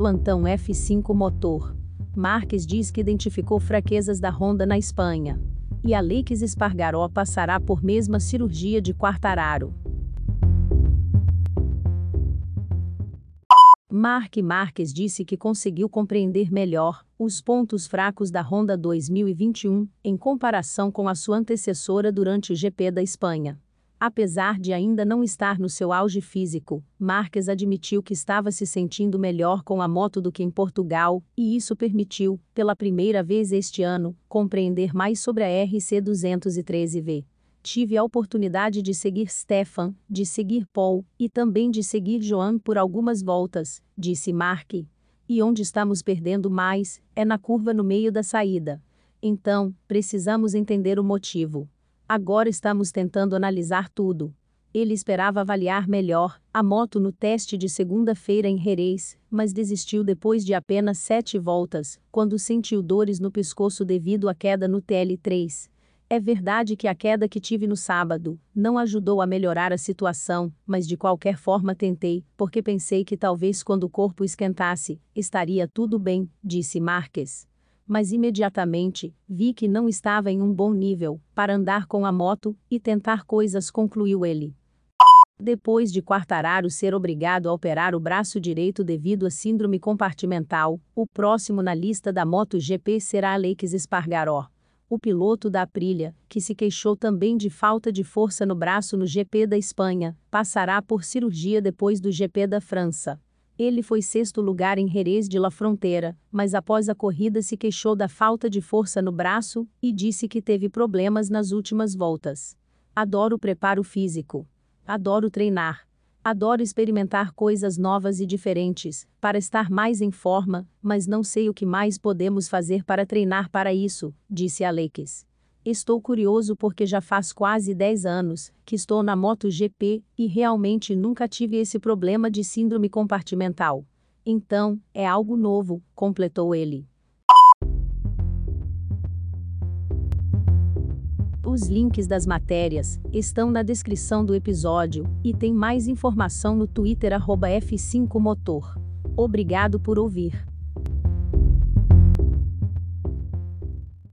Plantão F5 Motor. Marques diz que identificou fraquezas da Honda na Espanha. E Alex Espargaró passará por mesma cirurgia de Quartararo. Mark Marques disse que conseguiu compreender melhor os pontos fracos da Honda 2021 em comparação com a sua antecessora durante o GP da Espanha. Apesar de ainda não estar no seu auge físico, Marques admitiu que estava se sentindo melhor com a moto do que em Portugal, e isso permitiu, pela primeira vez este ano, compreender mais sobre a RC213V. Tive a oportunidade de seguir Stefan, de seguir Paul e também de seguir Joan por algumas voltas, disse Mark. E onde estamos perdendo mais é na curva no meio da saída. Então, precisamos entender o motivo. Agora estamos tentando analisar tudo. Ele esperava avaliar melhor a moto no teste de segunda-feira em Jerez, mas desistiu depois de apenas sete voltas, quando sentiu dores no pescoço devido à queda no TL3. É verdade que a queda que tive no sábado não ajudou a melhorar a situação, mas de qualquer forma tentei, porque pensei que talvez quando o corpo esquentasse, estaria tudo bem, disse Marques mas imediatamente vi que não estava em um bom nível para andar com a moto e tentar coisas, concluiu ele. Depois de Quartararo ser obrigado a operar o braço direito devido a síndrome compartimental, o próximo na lista da MotoGP será Alex Espargaró. O piloto da Aprilia, que se queixou também de falta de força no braço no GP da Espanha, passará por cirurgia depois do GP da França. Ele foi sexto lugar em Jerez de la Fronteira, mas após a corrida se queixou da falta de força no braço e disse que teve problemas nas últimas voltas. Adoro o preparo físico. Adoro treinar. Adoro experimentar coisas novas e diferentes, para estar mais em forma, mas não sei o que mais podemos fazer para treinar para isso, disse Alex. Estou curioso porque já faz quase 10 anos que estou na MotoGP e realmente nunca tive esse problema de síndrome compartimental. Então, é algo novo, completou ele. Os links das matérias estão na descrição do episódio e tem mais informação no Twitter F5Motor. Obrigado por ouvir.